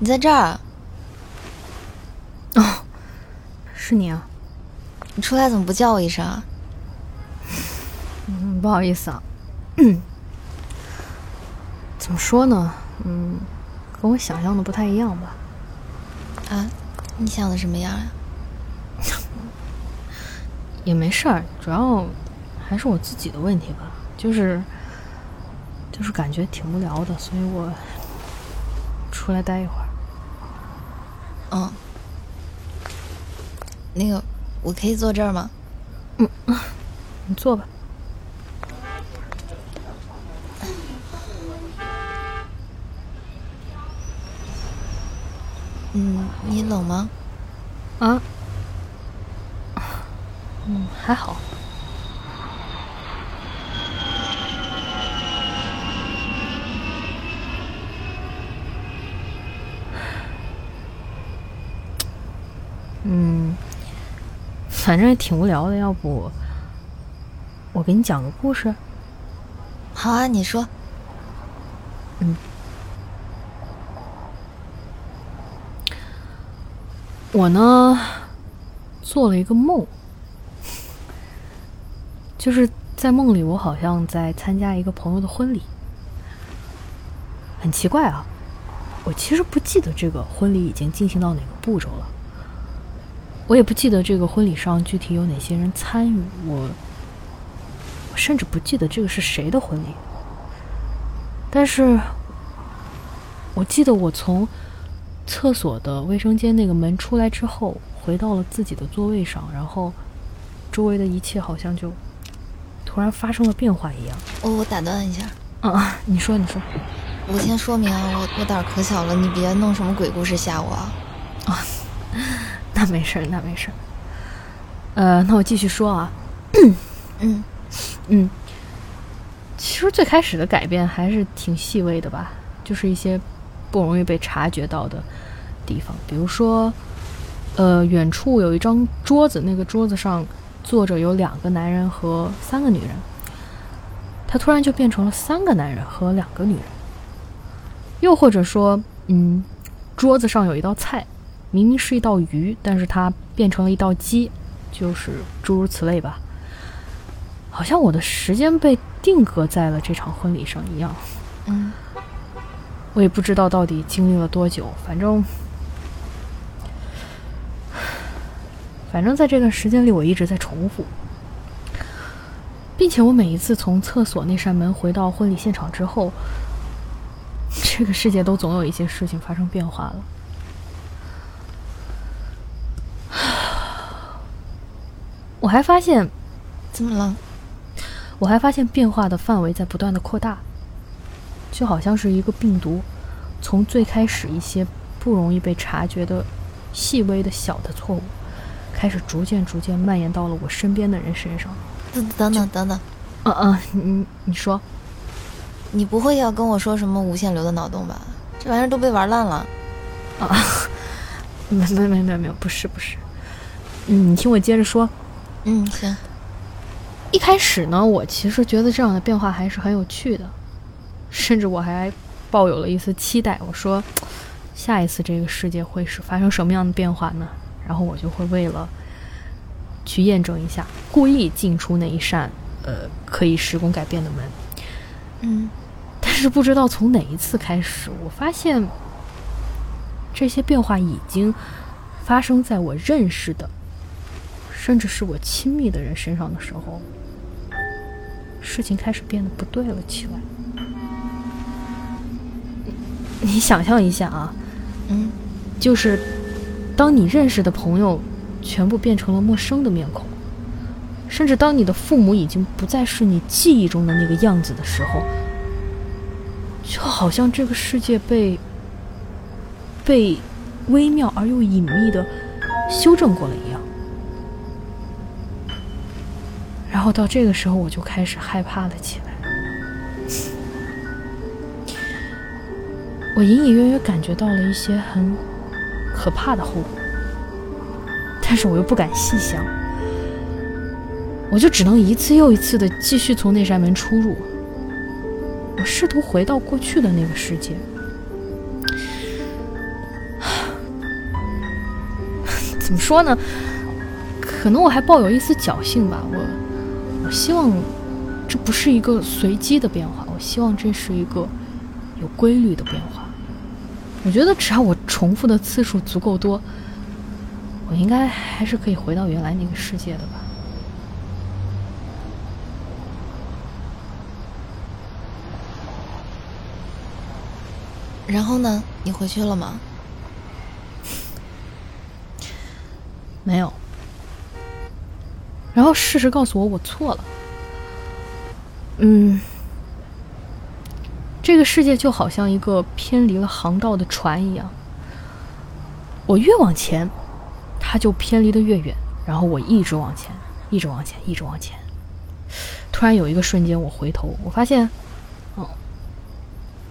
你在这儿？哦，是你啊！你出来怎么不叫我一声啊？嗯，不好意思啊。怎么说呢？嗯，跟我想象的不太一样吧？啊，你想的什么样呀？也没事儿，主要还是我自己的问题吧，就是就是感觉挺无聊的，所以我出来待一会儿。嗯，那个，我可以坐这儿吗？嗯，你坐吧。嗯，你冷吗？啊？嗯，还好。反正也挺无聊的，要不我给你讲个故事？好啊，你说。嗯。我呢，做了一个梦，就是在梦里，我好像在参加一个朋友的婚礼。很奇怪啊，我其实不记得这个婚礼已经进行到哪个步骤了，我也不记得这个婚礼上具体有哪些人参与，我，我甚至不记得这个是谁的婚礼。但是，我记得我从。厕所的卫生间那个门出来之后，回到了自己的座位上，然后周围的一切好像就突然发生了变化一样。我我打断一下，啊，你说你说，我先说明啊，我我胆儿可小了，你别弄什么鬼故事吓我啊。啊，那没事儿，那没事儿。呃，那我继续说啊。嗯嗯，其实最开始的改变还是挺细微的吧，就是一些。不容易被察觉到的地方，比如说，呃，远处有一张桌子，那个桌子上坐着有两个男人和三个女人，他突然就变成了三个男人和两个女人。又或者说，嗯，桌子上有一道菜，明明是一道鱼，但是它变成了一道鸡，就是诸如此类吧。好像我的时间被定格在了这场婚礼上一样。嗯。我也不知道到底经历了多久，反正，反正在这段时间里，我一直在重复，并且我每一次从厕所那扇门回到婚礼现场之后，这个世界都总有一些事情发生变化了。我还发现，怎么了？我还发现变化的范围在不断的扩大。就好像是一个病毒，从最开始一些不容易被察觉的细微的小的错误，开始逐渐逐渐蔓延到了我身边的人身上。等等等等等，嗯嗯，你你说，你不会要跟我说什么无限流的脑洞吧？这玩意儿都被玩烂了。啊，没没没没没有，不是不是。嗯，你听我接着说。嗯，行。一开始呢，我其实觉得这样的变化还是很有趣的。甚至我还抱有了一丝期待。我说，下一次这个世界会是发生什么样的变化呢？然后我就会为了去验证一下，故意进出那一扇呃可以时空改变的门。嗯，但是不知道从哪一次开始，我发现这些变化已经发生在我认识的，甚至是我亲密的人身上的时候，事情开始变得不对了起来。你想象一下啊，嗯，就是当你认识的朋友全部变成了陌生的面孔，甚至当你的父母已经不再是你记忆中的那个样子的时候，就好像这个世界被被微妙而又隐秘的修正过了一样。然后到这个时候，我就开始害怕了起来。我隐隐约约感觉到了一些很可怕的后果，但是我又不敢细想，我就只能一次又一次的继续从那扇门出入。我试图回到过去的那个世界，怎么说呢？可能我还抱有一丝侥幸吧。我我希望这不是一个随机的变化，我希望这是一个有规律的变化。我觉得只要我重复的次数足够多，我应该还是可以回到原来那个世界的吧。然后呢？你回去了吗？没有。然后事实告诉我，我错了。嗯，这个世界就好像一个偏离了航道的船一样，我越往前，它就偏离的越远。然后我一直往前，一直往前，一直往前。突然有一个瞬间，我回头，我发现，哦。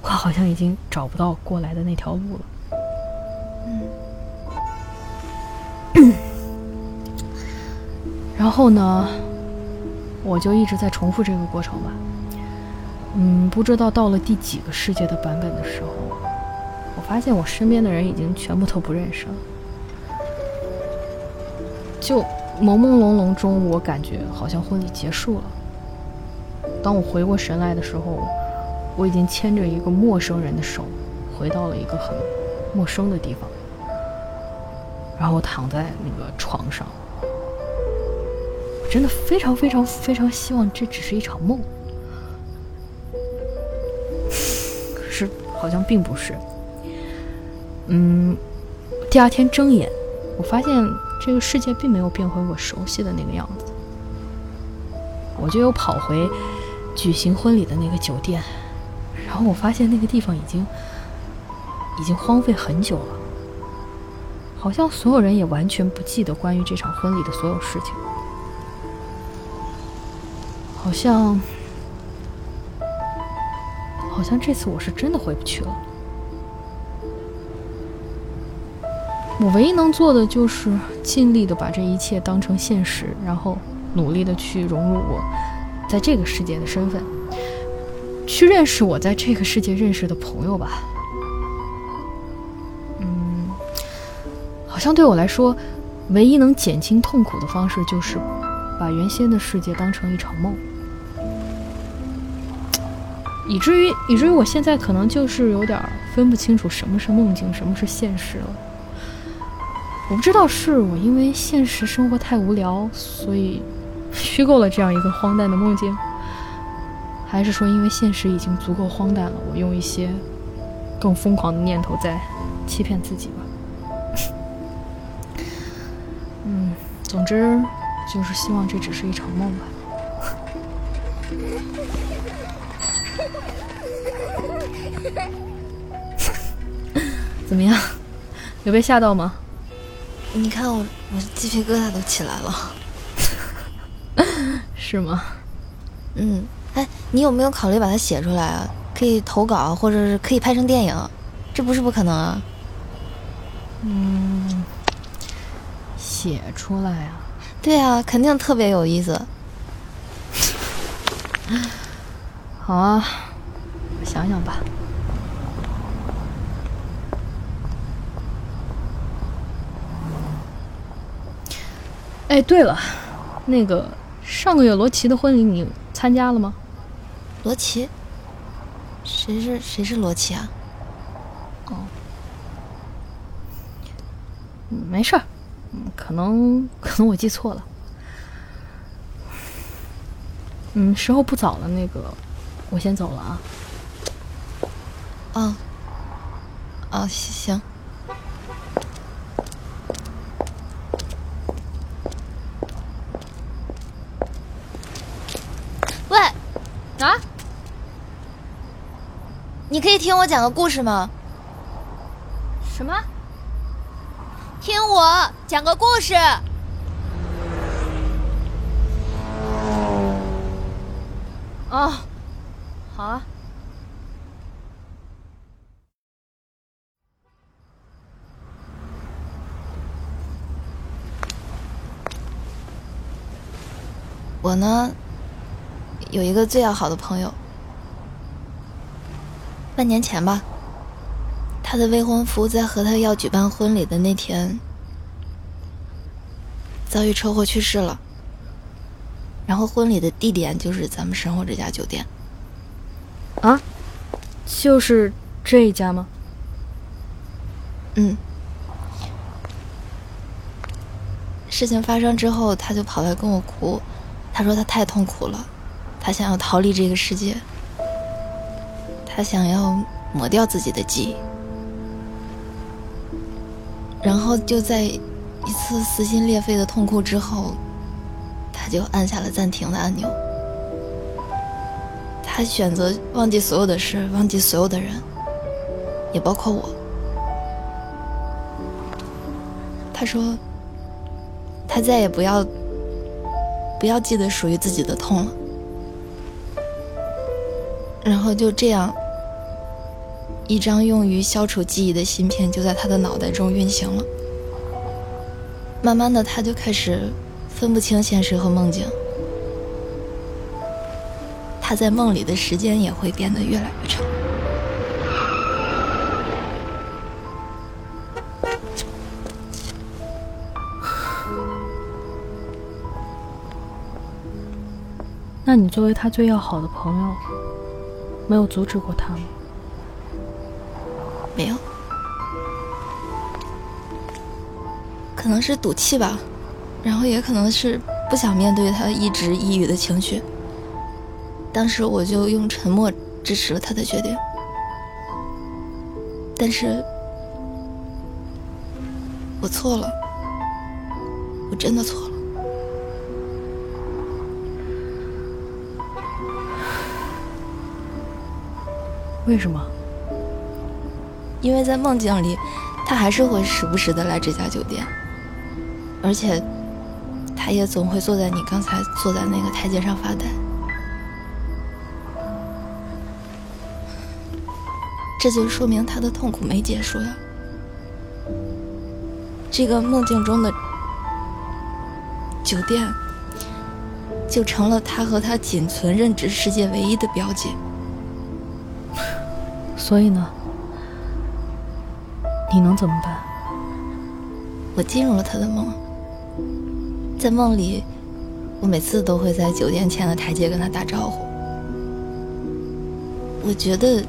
我好像已经找不到过来的那条路了。嗯，然后呢，我就一直在重复这个过程吧。嗯，不知道到了第几个世界的版本的时候，我发现我身边的人已经全部都不认识了。就朦朦胧胧中，我感觉好像婚礼结束了。当我回过神来的时候。我已经牵着一个陌生人的手，回到了一个很陌生的地方，然后躺在那个床上，真的非常非常非常希望这只是一场梦，可是好像并不是。嗯，第二天睁眼，我发现这个世界并没有变回我熟悉的那个样子，我就又跑回举行婚礼的那个酒店。然后我发现那个地方已经已经荒废很久了，好像所有人也完全不记得关于这场婚礼的所有事情，好像好像这次我是真的回不去了。我唯一能做的就是尽力的把这一切当成现实，然后努力的去融入我在这个世界的身份。去认识我在这个世界认识的朋友吧。嗯，好像对我来说，唯一能减轻痛苦的方式就是把原先的世界当成一场梦，以至于以至于我现在可能就是有点分不清楚什么是梦境，什么是现实了。我不知道是我因为现实生活太无聊，所以虚构了这样一个荒诞的梦境。还是说，因为现实已经足够荒诞了，我用一些更疯狂的念头在欺骗自己吧。嗯，总之就是希望这只是一场梦吧。怎么样？有被吓到吗？你看我，我鸡皮疙瘩都起来了。是吗？嗯。哎，你有没有考虑把它写出来啊？可以投稿，或者是可以拍成电影，这不是不可能啊。嗯，写出来啊？对啊，肯定特别有意思。好啊，我想想吧。哎，对了，那个上个月罗琦的婚礼你参加了吗？罗琦，谁是谁是罗琦啊？哦，没事儿，可能可能我记错了。嗯，时候不早了，那个我先走了啊。哦，哦，行。喂，啊你可以听我讲个故事吗？什么？听我讲个故事。哦，好啊。我呢，有一个最要好的朋友。半年前吧，他的未婚夫在和他要举办婚礼的那天，遭遇车祸去世了。然后婚礼的地点就是咱们身后这家酒店。啊，就是这一家吗？嗯。事情发生之后，他就跑来跟我哭，他说他太痛苦了，他想要逃离这个世界，他想要抹掉自己的记忆，然后就在一次撕心裂肺的痛哭之后，他就按下了暂停的按钮，他选择忘记所有的事，忘记所有的人，也包括我。他说。他再也不要，不要记得属于自己的痛了。然后就这样，一张用于消除记忆的芯片就在他的脑袋中运行了。慢慢的，他就开始分不清现实和梦境。他在梦里的时间也会变得越来越长。那你作为他最要好的朋友，没有阻止过他吗？没有，可能是赌气吧，然后也可能是不想面对他一直抑郁的情绪。当时我就用沉默支持了他的决定，但是我错了，我真的错了。为什么？因为在梦境里，他还是会时不时的来这家酒店，而且，他也总会坐在你刚才坐在那个台阶上发呆。这就说明他的痛苦没结束呀。这个梦境中的酒店，就成了他和他仅存认知世界唯一的标记。所以呢，你能怎么办？我进入了他的梦，在梦里，我每次都会在酒店前的台阶跟他打招呼。我觉得，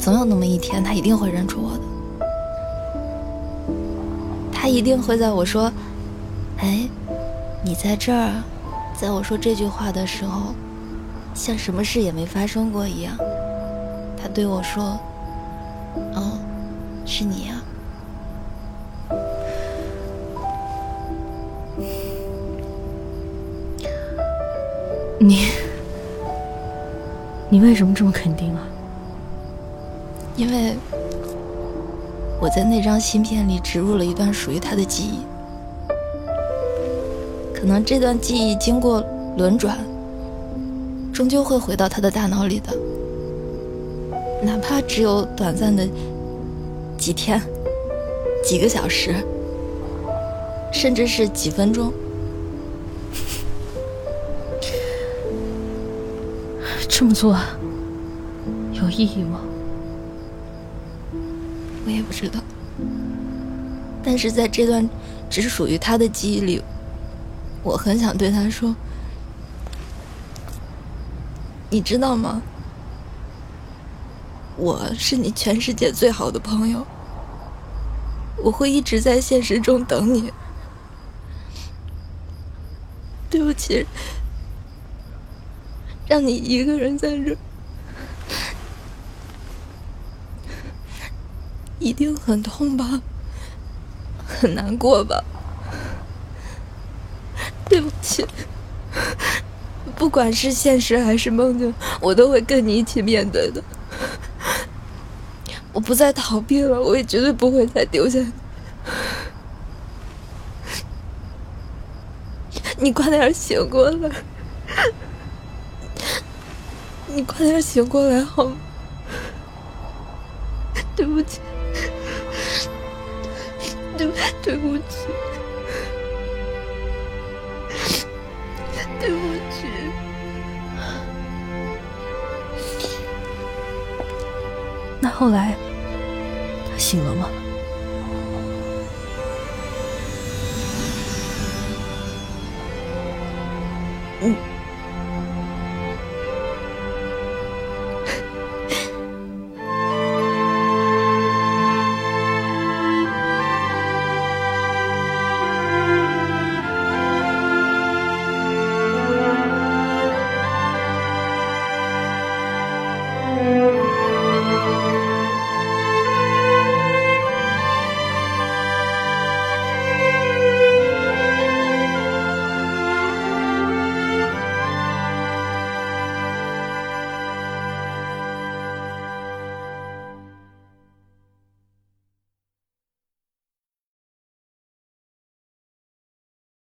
总有那么一天，他一定会认出我的。他一定会在我说：“哎，你在这儿。”在我说这句话的时候，像什么事也没发生过一样。他对我说。哦，是你呀！你，你为什么这么肯定啊？因为我在那张芯片里植入了一段属于他的记忆，可能这段记忆经过轮转，终究会回到他的大脑里的。哪怕只有短暂的几天、几个小时，甚至是几分钟，这么做有意义吗？不知道。但是在这段只属于他的记忆里，我很想对他说：“你知道吗？”我是你全世界最好的朋友，我会一直在现实中等你。对不起，让你一个人在这，一定很痛吧，很难过吧？对不起，不管是现实还是梦境，我都会跟你一起面对的。我不再逃避了，我也绝对不会再丢下你。你快点醒过来！你快点醒过来好吗？后来，他醒了吗？